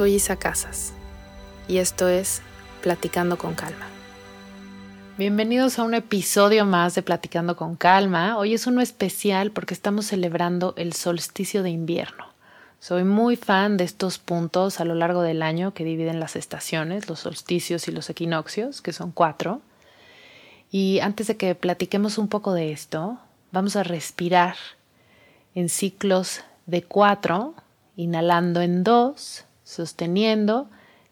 Soy Isa Casas y esto es Platicando con Calma. Bienvenidos a un episodio más de Platicando con Calma. Hoy es uno especial porque estamos celebrando el solsticio de invierno. Soy muy fan de estos puntos a lo largo del año que dividen las estaciones, los solsticios y los equinoccios, que son cuatro. Y antes de que platiquemos un poco de esto, vamos a respirar en ciclos de cuatro, inhalando en dos, sosteniendo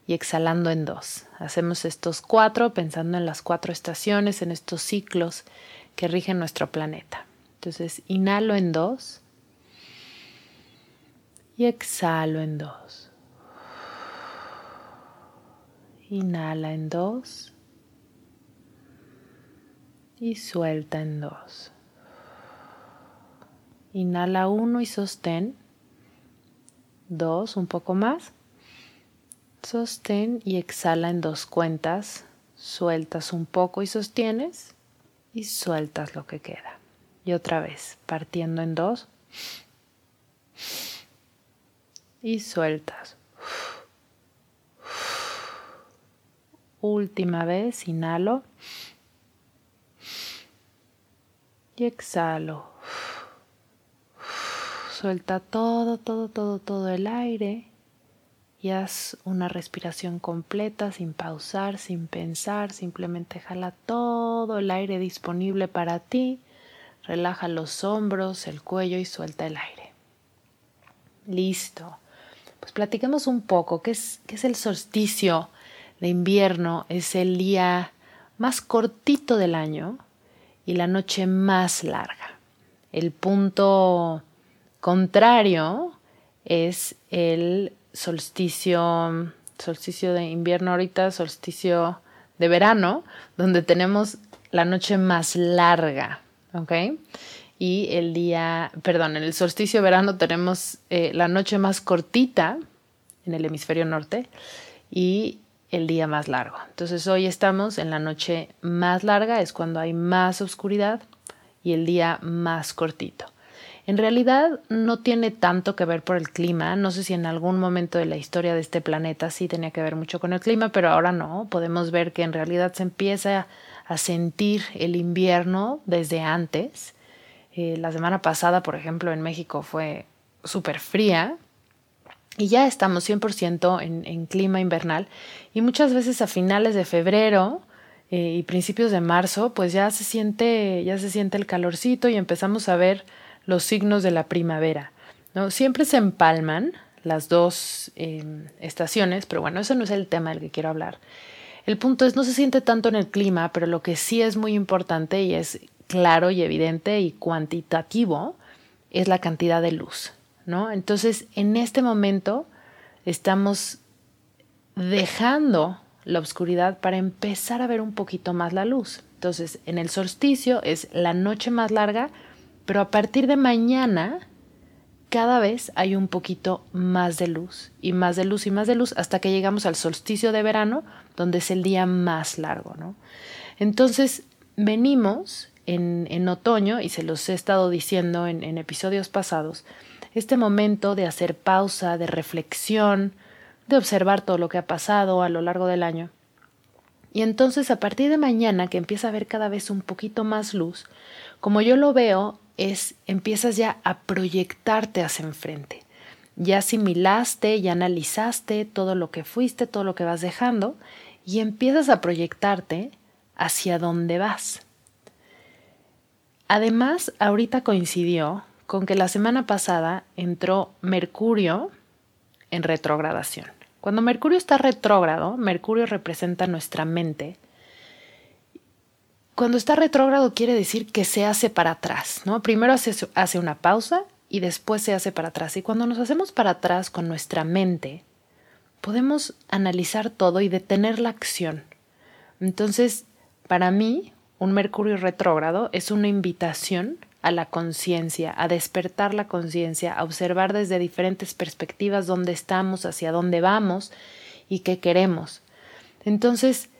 y exhalando en dos. Hacemos estos cuatro pensando en las cuatro estaciones, en estos ciclos que rigen nuestro planeta. Entonces, inhalo en dos y exhalo en dos. Inhala en dos y suelta en dos. Inhala uno y sostén. Dos, un poco más. Sostén y exhala en dos cuentas. Sueltas un poco y sostienes y sueltas lo que queda. Y otra vez, partiendo en dos. Y sueltas. Última vez, inhalo. Y exhalo. Suelta todo, todo, todo, todo el aire y haz una respiración completa sin pausar, sin pensar, simplemente jala todo el aire disponible para ti, relaja los hombros, el cuello y suelta el aire. Listo. Pues platiquemos un poco, ¿qué es, qué es el solsticio de invierno? Es el día más cortito del año y la noche más larga. El punto contrario es el solsticio, solsticio de invierno ahorita, solsticio de verano, donde tenemos la noche más larga, ¿ok? Y el día, perdón, en el solsticio de verano tenemos eh, la noche más cortita en el hemisferio norte y el día más largo. Entonces hoy estamos en la noche más larga, es cuando hay más oscuridad y el día más cortito. En realidad no tiene tanto que ver por el clima. No sé si en algún momento de la historia de este planeta sí tenía que ver mucho con el clima, pero ahora no. Podemos ver que en realidad se empieza a sentir el invierno desde antes. Eh, la semana pasada, por ejemplo, en México fue súper fría y ya estamos 100% en, en, clima invernal. Y muchas veces a finales de febrero eh, y principios de marzo, pues ya se siente, ya se siente el calorcito y empezamos a ver los signos de la primavera. ¿no? Siempre se empalman las dos em, estaciones, pero bueno, eso no es el tema del que quiero hablar. El punto es, no se siente tanto en el clima, pero lo que sí es muy importante y es claro y evidente y cuantitativo es la cantidad de luz, ¿no? Entonces, en este momento estamos dejando la oscuridad para empezar a ver un poquito más la luz. Entonces, en el solsticio es la noche más larga, pero a partir de mañana, cada vez hay un poquito más de luz y más de luz y más de luz hasta que llegamos al solsticio de verano, donde es el día más largo, ¿no? Entonces, venimos en, otoño, y se los he estado diciendo en, en episodios pasados, este momento de hacer pausa, de reflexión, de observar todo lo que ha pasado a lo largo del año. Y entonces a partir de mañana, que empieza a haber cada vez un poquito más luz, como yo lo veo, es empiezas ya a proyectarte hacia enfrente. ya asimilaste, ya analizaste todo lo que fuiste, todo lo que vas dejando y empiezas a proyectarte hacia dónde vas. Además, ahorita coincidió con que la semana pasada entró Mercurio en retrogradación. Cuando Mercurio está retrógrado, Mercurio representa nuestra mente. Cuando está retrógrado quiere decir que se hace para atrás, ¿no? Primero hace, hace una pausa y después se hace para atrás. Y cuando nos hacemos para atrás con nuestra mente, podemos analizar todo y detener la acción. Entonces, para mí, un Mercurio retrógrado es una invitación a la conciencia, a despertar la conciencia, a observar desde diferentes perspectivas dónde estamos, hacia dónde vamos y qué queremos. Entonces,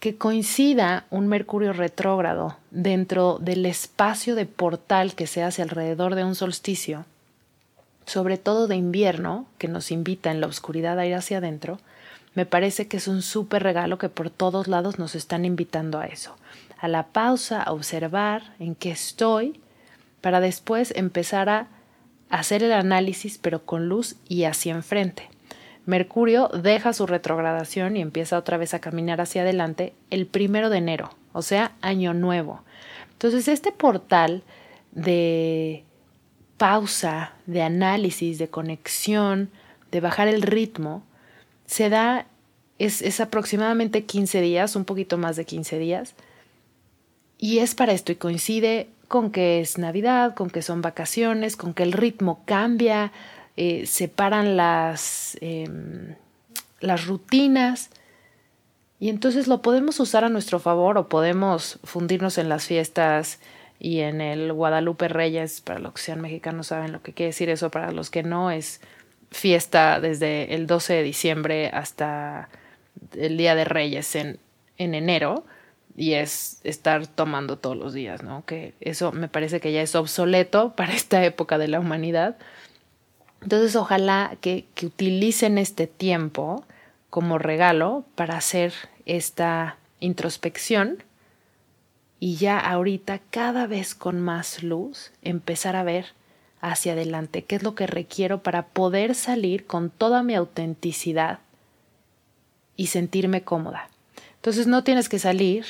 que coincida un Mercurio retrógrado dentro del espacio de portal que se hace alrededor de un solsticio, sobre todo de invierno, que nos invita en la oscuridad a ir hacia adentro, me parece que es un súper regalo que por todos lados nos están invitando a eso, a la pausa, a observar en qué estoy, para después empezar a hacer el análisis pero con luz y hacia enfrente. Mercurio deja su retrogradación y empieza otra vez a caminar hacia adelante el primero de enero, o sea, año nuevo. Entonces, este portal de pausa, de análisis, de conexión, de bajar el ritmo, se da, es, es aproximadamente 15 días, un poquito más de 15 días, y es para esto y coincide con que es Navidad, con que son vacaciones, con que el ritmo cambia, eh, separan las, em, las rutinas y entonces lo podemos usar a nuestro favor o podemos fundirnos en las fiestas y en el Guadalupe Reyes, para los que sean mexicanos saben lo que quiere decir eso, para los que no es fiesta desde el 12 de diciembre hasta el Día de Reyes en, en enero y es estar tomando todos los días, ¿no? Que eso me parece que ya es obsoleto para esta época de la humanidad. Entonces, ojalá que, utilicen este tiempo como regalo para hacer esta introspección y ya ahorita cada vez con más luz empezar a ver hacia adelante qué es lo que requiero para poder salir con toda mi autenticidad y sentirme cómoda. Entonces no tienes que salir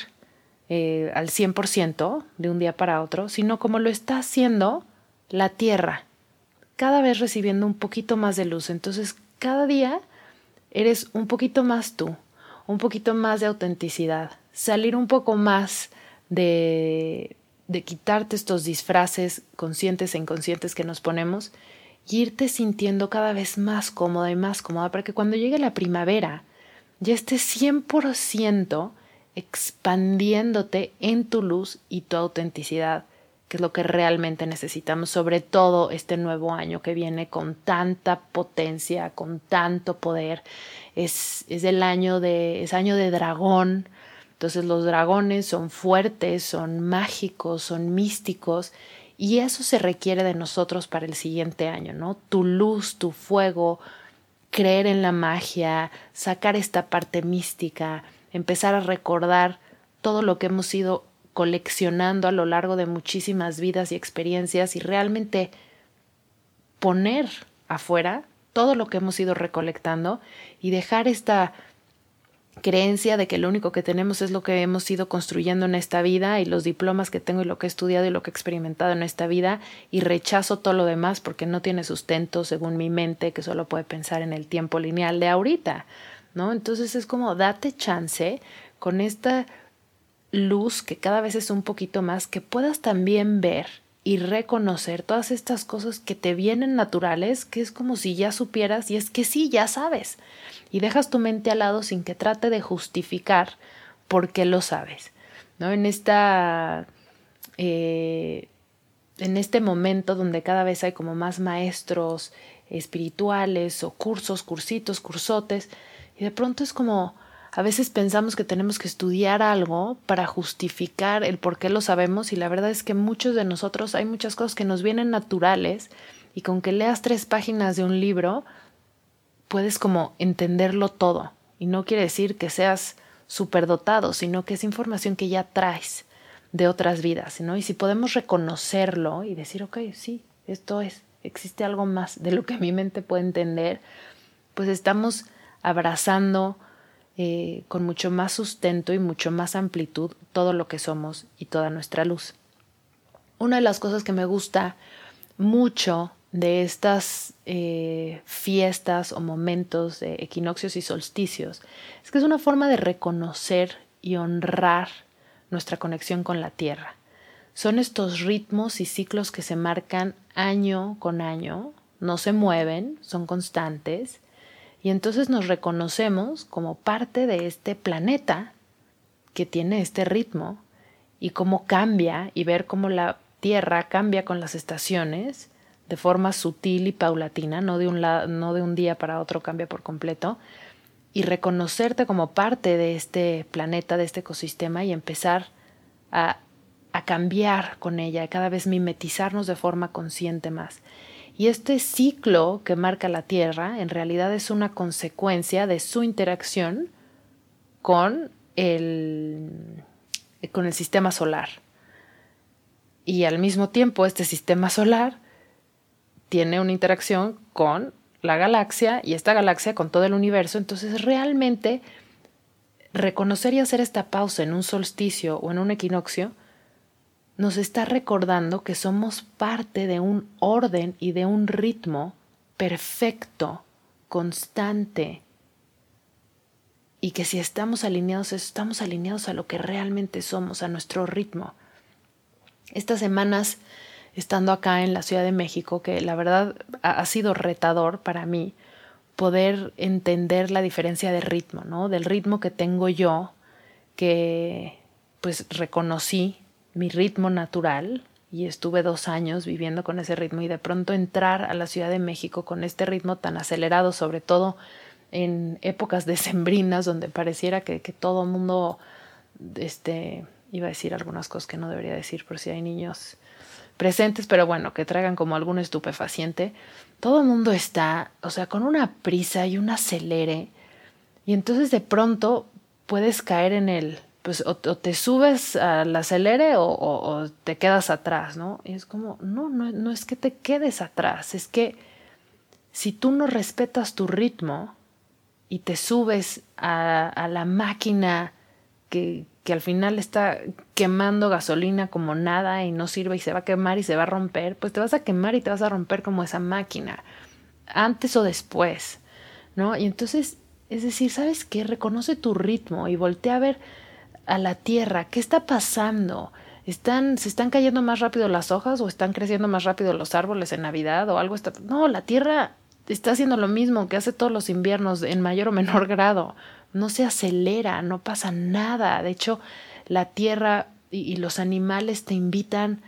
eh, al 100% de un día para otro, sino como lo está haciendo la Tierra, cada vez recibiendo un poquito más de luz. Entonces cada día eres un poquito más tú, un poquito más de autenticidad, salir un poco más de, de quitarte estos disfraces conscientes e inconscientes que nos ponemos y irte sintiendo cada vez más cómoda y más cómoda para que cuando llegue la primavera ya estés 100% expandiéndote en tu luz y tu autenticidad, que es lo que realmente necesitamos, sobre todo este nuevo año que viene con tanta potencia, con tanto poder. Es, es el año de, es año de dragón. Entonces los dragones son fuertes, son mágicos, son místicos y eso se requiere de nosotros para el siguiente año, ¿no? Tu luz, tu fuego, creer en la magia, sacar esta parte mística, empezar a recordar todo lo que hemos ido coleccionando a lo largo de muchísimas vidas y experiencias y realmente poner afuera todo lo que hemos ido recolectando y dejar esta creencia de que lo único que tenemos es lo que hemos ido construyendo en esta vida y los diplomas que tengo y lo que he estudiado y lo que he experimentado en esta vida y rechazo todo lo demás porque no tiene sustento según mi mente que solo puede pensar en el tiempo lineal de ahorita, ¿no? Entonces es como date chance con esta luz que cada vez es un poquito más que puedas también ver y reconocer todas estas cosas que te vienen naturales, que es como si ya supieras y es que sí, ya sabes. Y dejas tu mente al lado sin que trate de justificar por qué lo sabes. ¿no? En esta. Eh, en este momento donde cada vez hay como más maestros espirituales o cursos, cursitos, cursotes, y de pronto es como a veces pensamos que tenemos que estudiar algo para justificar el por qué lo sabemos y la verdad es que muchos de nosotros hay muchas cosas que nos vienen naturales y con que leas tres páginas de un libro puedes como entenderlo todo y no quiere decir que seas superdotado, sino que es información que ya traes de otras vidas, ¿no? Y si podemos reconocerlo y decir, ok, sí, esto es, existe algo más de lo que mi mente puede entender, pues estamos abrazando eh, con mucho más sustento y mucho más amplitud todo lo que somos y toda nuestra luz. Una de las cosas que me gusta mucho de estas eh, fiestas o momentos de equinoccios y solsticios es que es una forma de reconocer y honrar nuestra conexión con la tierra. Son estos ritmos y ciclos que se marcan año con año, no se mueven, son constantes, y entonces nos reconocemos como parte de este planeta que tiene este ritmo y cómo cambia y ver cómo la Tierra cambia con las estaciones de forma sutil y paulatina, no de un, no de un día para otro cambia por completo, y reconocerte como parte de este planeta, de este ecosistema y empezar a, a cambiar con ella, cada vez mimetizarnos de forma consciente más. Y este ciclo que marca la Tierra en realidad es una consecuencia de su interacción con el, con el sistema solar. Y al mismo tiempo este sistema solar tiene una interacción con la galaxia y esta galaxia con todo el universo. Entonces realmente reconocer y hacer esta pausa en un solsticio o en un equinoccio nos está recordando que somos parte de un orden y de un ritmo perfecto, constante, y que si estamos alineados, estamos alineados a lo que realmente somos, a nuestro ritmo. Estas semanas estando acá en la Ciudad de México, que la verdad ha, sido retador para mí poder entender la diferencia de ritmo, ¿no? Del ritmo que tengo yo, que pues reconocí mi ritmo natural y estuve dos años viviendo con ese ritmo y de pronto entrar a la Ciudad de México con este ritmo tan acelerado, sobre todo en épocas decembrinas donde pareciera que, que todo el mundo, este, iba a decir algunas cosas que no debería decir por si hay niños presentes, pero bueno, que traigan como algún estupefaciente, todo el mundo está, o sea, con una prisa y un acelere, y entonces de pronto puedes caer en el, pues o, te subes al acelere o, te quedas atrás, ¿no? Y es como, no, no, no es que te quedes atrás, es que si tú no respetas tu ritmo y te subes a, a la máquina que, que al final está quemando gasolina como nada y no sirve y se va a quemar y se va a romper, pues te vas a quemar y te vas a romper como esa máquina, antes o después, ¿no? Y entonces, es decir, ¿sabes qué? Reconoce tu ritmo y voltea a ver a la tierra, ¿qué está pasando? ¿Están, ¿Se están cayendo más rápido las hojas o están creciendo más rápido los árboles en Navidad o algo está... No, la tierra está haciendo lo mismo que hace todos los inviernos en mayor o menor grado no se acelera, no pasa nada. De hecho, la tierra y, los animales te invitan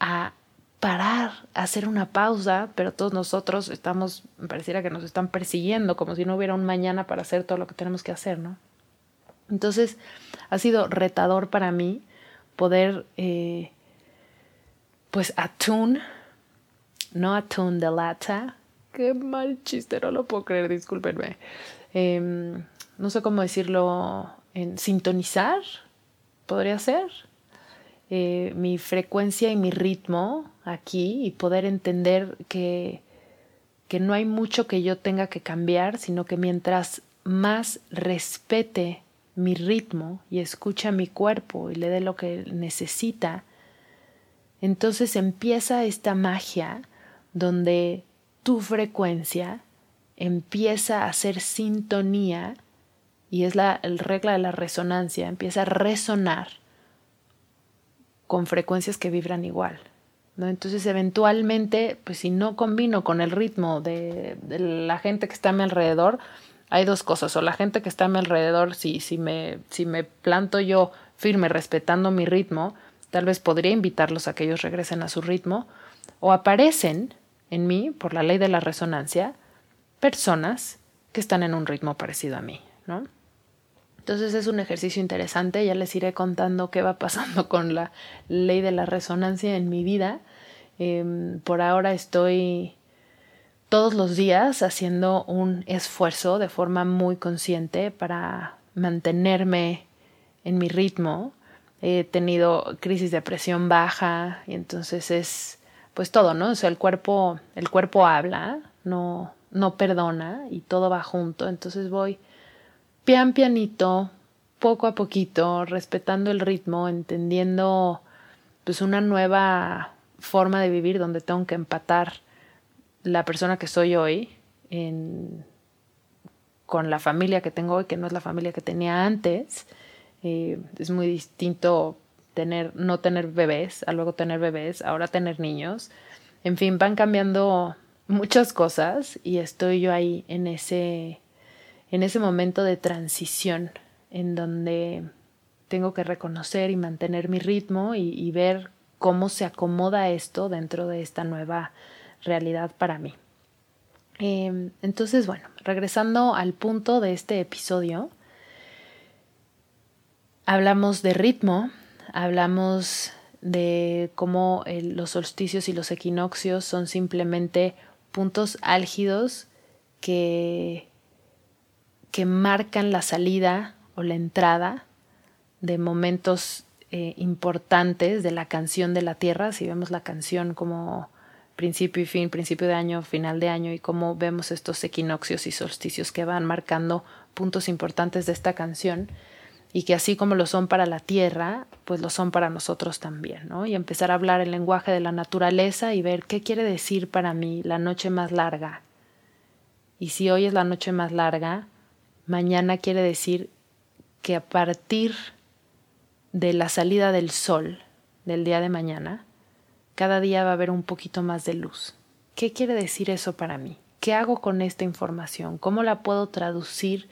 a parar, a hacer una pausa, pero todos nosotros estamos, pareciera que nos están persiguiendo, como si no hubiera un mañana para hacer todo lo que tenemos que hacer, ¿no? Entonces, ha sido retador para mí poder, eh, pues, atune, no atune de lata, qué mal chiste, no lo puedo creer, discúlpenme. Em, no sé cómo decirlo, en sintonizar, podría ser, eh, mi frecuencia y mi ritmo aquí y poder entender que, que no hay mucho que yo tenga que cambiar, sino que mientras más respete mi ritmo y escucha mi cuerpo y le dé lo que necesita, entonces empieza esta magia donde tu frecuencia empieza a hacer sintonía y es la regla de la resonancia, empieza a resonar con frecuencias que vibran igual. ¿no? Entonces, eventualmente, pues si no combino con el ritmo de, la gente que está a mi alrededor, hay dos cosas. O la gente que está a mi alrededor, si, si, me, si me planto yo firme respetando mi ritmo, tal vez podría invitarlos a que ellos regresen a su ritmo. O aparecen en mí, por la ley de la resonancia, personas que están en un ritmo parecido a mí, ¿no? Entonces es un ejercicio interesante, ya les iré contando qué va pasando con la ley de la resonancia en mi vida. Em, por ahora estoy todos los días haciendo un esfuerzo de forma muy consciente para mantenerme en mi ritmo. He tenido crisis de presión baja y entonces es pues todo, ¿no? O sea, el cuerpo, el cuerpo habla, no, no perdona y todo va junto. Entonces voy pian pianito, poco a poquito, respetando el ritmo, entendiendo pues una nueva forma de vivir donde tengo que empatar la persona que soy hoy con la familia que tengo hoy, que no es la familia que tenía antes. Eh, es muy distinto tener, no tener bebés, a luego tener bebés, ahora tener niños. En fin, van cambiando muchas cosas y estoy yo ahí en ese, en ese momento de transición en donde tengo que reconocer y mantener mi ritmo y, ver cómo se acomoda esto dentro de esta nueva realidad para mí. Em, entonces, bueno, regresando al punto de este episodio, hablamos de ritmo, hablamos de cómo los solsticios y los equinoccios son simplemente puntos álgidos que, que marcan la salida o la entrada de momentos eh, importantes de la canción de la Tierra, si vemos la canción como principio y fin, principio de año, final de año, y cómo vemos estos equinoccios y solsticios que van marcando puntos importantes de esta canción, y que así como lo son para la Tierra, pues lo son para nosotros también, ¿no? Y empezar a hablar el lenguaje de la naturaleza y ver qué quiere decir para mí la noche más larga. Y si hoy es la noche más larga, mañana quiere decir que a partir de la salida del sol del día de mañana, cada día va a haber un poquito más de luz. ¿Qué quiere decir eso para mí? ¿Qué hago con esta información? ¿Cómo la puedo traducir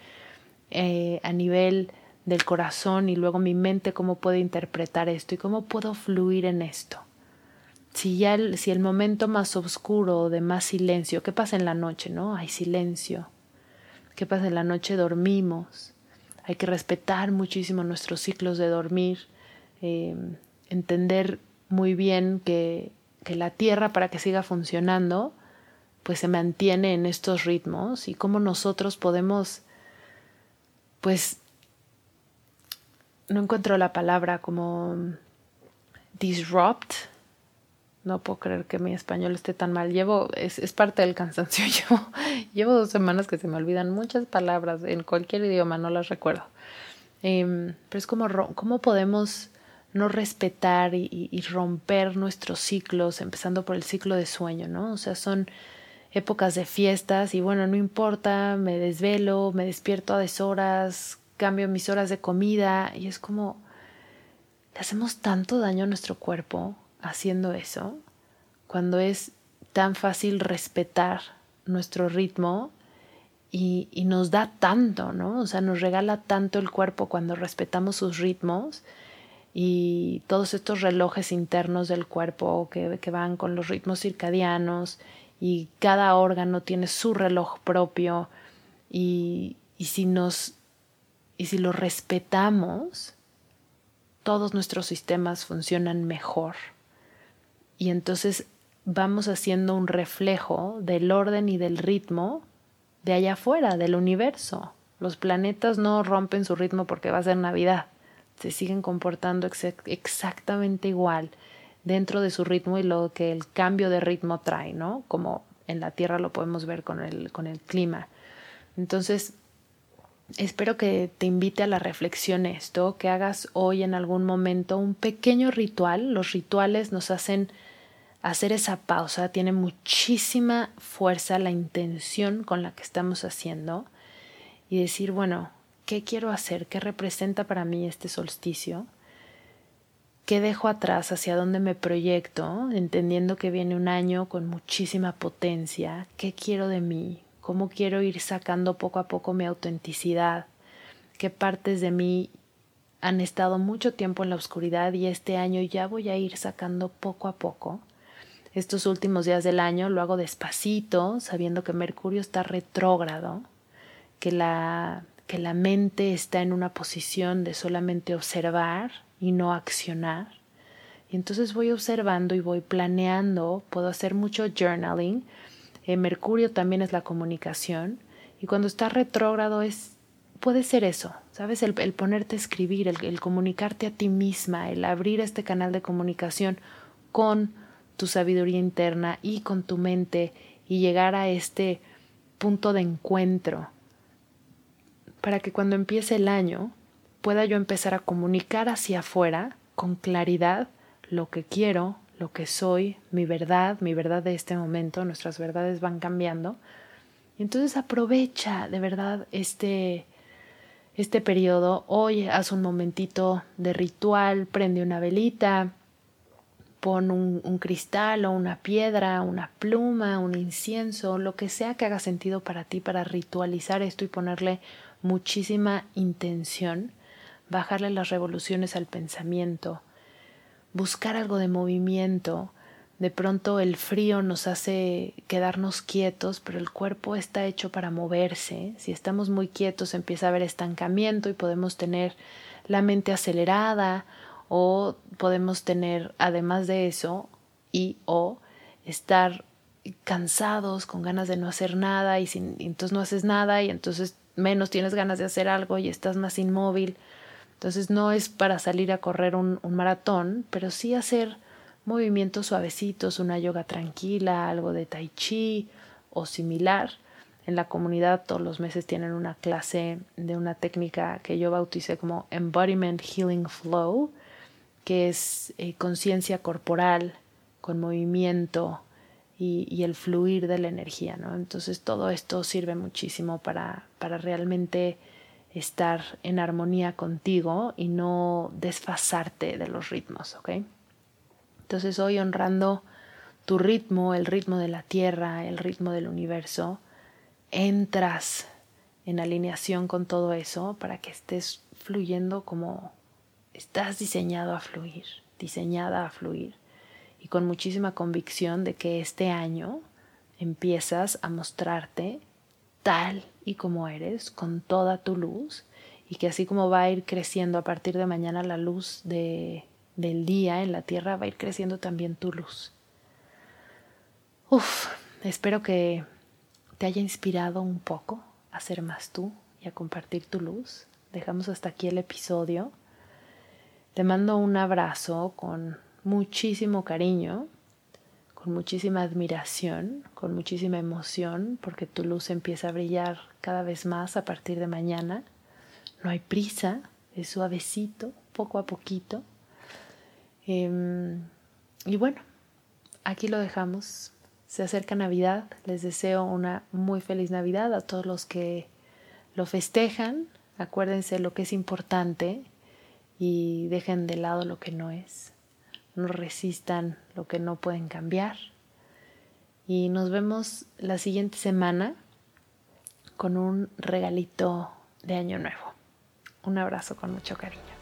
eh, a nivel del corazón y luego mi mente cómo puede interpretar esto y cómo puedo fluir en esto. Si ya el, si el momento más oscuro de más silencio, ¿qué pasa en la noche? ¿No? Hay silencio. ¿Qué pasa en la noche? Dormimos. Hay que respetar muchísimo nuestros ciclos de dormir, eh, entender muy bien que, que la tierra para que siga funcionando, pues se mantiene en estos ritmos y cómo nosotros podemos pues no encuentro la palabra como disrupt. No puedo creer que mi español esté tan mal. Llevo, es, es parte del cansancio. Llevo, llevo dos semanas que se me olvidan muchas palabras en cualquier idioma, no las recuerdo. Em, pero es como cómo podemos no respetar y, romper nuestros ciclos, empezando por el ciclo de sueño, ¿no? O sea, son épocas de fiestas y bueno, no importa, me desvelo, me despierto a deshoras, cambio mis horas de comida y es como, le hacemos tanto daño a nuestro cuerpo haciendo eso, cuando es tan fácil respetar nuestro ritmo y, y, nos da tanto, ¿no? O sea, nos regala tanto el cuerpo cuando respetamos sus ritmos y todos estos relojes internos del cuerpo que, van con los ritmos circadianos y cada órgano tiene su reloj propio y, y si nos y si lo respetamos, todos nuestros sistemas funcionan mejor. Y entonces vamos haciendo un reflejo del orden y del ritmo de allá afuera, del universo. Los planetas no rompen su ritmo porque va a ser Navidad. Se siguen comportando exactamente igual dentro de su ritmo y lo que el cambio de ritmo trae, ¿no? Como en la Tierra lo podemos ver con el, con el clima. Entonces, Espero que te invite a la reflexión esto, que hagas hoy en algún momento un pequeño ritual. Los rituales nos hacen hacer esa pausa, tiene muchísima fuerza la intención con la que estamos haciendo y decir, bueno, ¿qué quiero hacer? ¿Qué representa para mí este solsticio? ¿Qué dejo atrás? ¿Hacia dónde me proyecto? Entendiendo que viene un año con muchísima potencia. ¿Qué quiero de mí? cómo quiero ir sacando poco a poco mi autenticidad, qué partes de mí han estado mucho tiempo en la oscuridad y este año ya voy a ir sacando poco a poco. Estos últimos días del año lo hago despacito, sabiendo que Mercurio está retrógrado, que la, que la mente está en una posición de solamente observar y no accionar. Y entonces voy observando y voy planeando, puedo hacer mucho journaling, eh, Mercurio también es la comunicación y cuando está retrógrado es puede ser eso, ¿sabes? El, ponerte a escribir, el, comunicarte a ti misma, el abrir este canal de comunicación con tu sabiduría interna y con tu mente y llegar a este punto de encuentro para que cuando empiece el año pueda yo empezar a comunicar hacia afuera con claridad lo que quiero, lo que soy, mi verdad, mi verdad de este momento, nuestras verdades van cambiando. Entonces aprovecha de verdad este, este periodo. Hoy haz un momentito de ritual, prende una velita, pon un, cristal o una piedra, una pluma, un incienso, lo que sea que haga sentido para ti para ritualizar esto y ponerle muchísima intención, bajarle las revoluciones al pensamiento, buscar algo de movimiento. De pronto el frío nos hace quedarnos quietos, pero el cuerpo está hecho para moverse. Si estamos muy quietos empieza a haber estancamiento y podemos tener la mente acelerada o podemos tener, además de eso, y o estar cansados, con ganas de no hacer nada y, sin, entonces no haces nada y entonces menos tienes ganas de hacer algo y estás más inmóvil. Entonces no es para salir a correr un, maratón, pero sí hacer movimientos suavecitos, una yoga tranquila, algo de tai chi o similar. En la comunidad todos los meses tienen una clase de una técnica que yo bauticé como Embodiment Healing Flow, que es eh, conciencia corporal con movimiento y, y, el fluir de la energía. ¿no? Entonces todo esto sirve muchísimo para, para realmente estar en armonía contigo y no desfasarte de los ritmos, ¿ok? Entonces hoy honrando tu ritmo, el ritmo de la tierra, el ritmo del universo, entras en alineación con todo eso para que estés fluyendo como estás diseñado a fluir, diseñada a fluir y con muchísima convicción de que este año empiezas a mostrarte tal y como eres, con toda tu luz, y que así como va a ir creciendo a partir de mañana la luz de, del día en la tierra, va a ir creciendo también tu luz. Uf, espero que te haya inspirado un poco a ser más tú y a compartir tu luz. Dejamos hasta aquí el episodio. Te mando un abrazo con muchísimo cariño con muchísima admiración, con muchísima emoción, porque tu luz empieza a brillar cada vez más a partir de mañana. No hay prisa, es suavecito, poco a poquito. Em, y bueno, aquí lo dejamos. Se acerca Navidad, les deseo una muy feliz Navidad a todos los que lo festejan. Acuérdense lo que es importante y dejen de lado lo que no es no resistan lo que no pueden cambiar. Y nos vemos la siguiente semana con un regalito de año nuevo. Un abrazo con mucho cariño.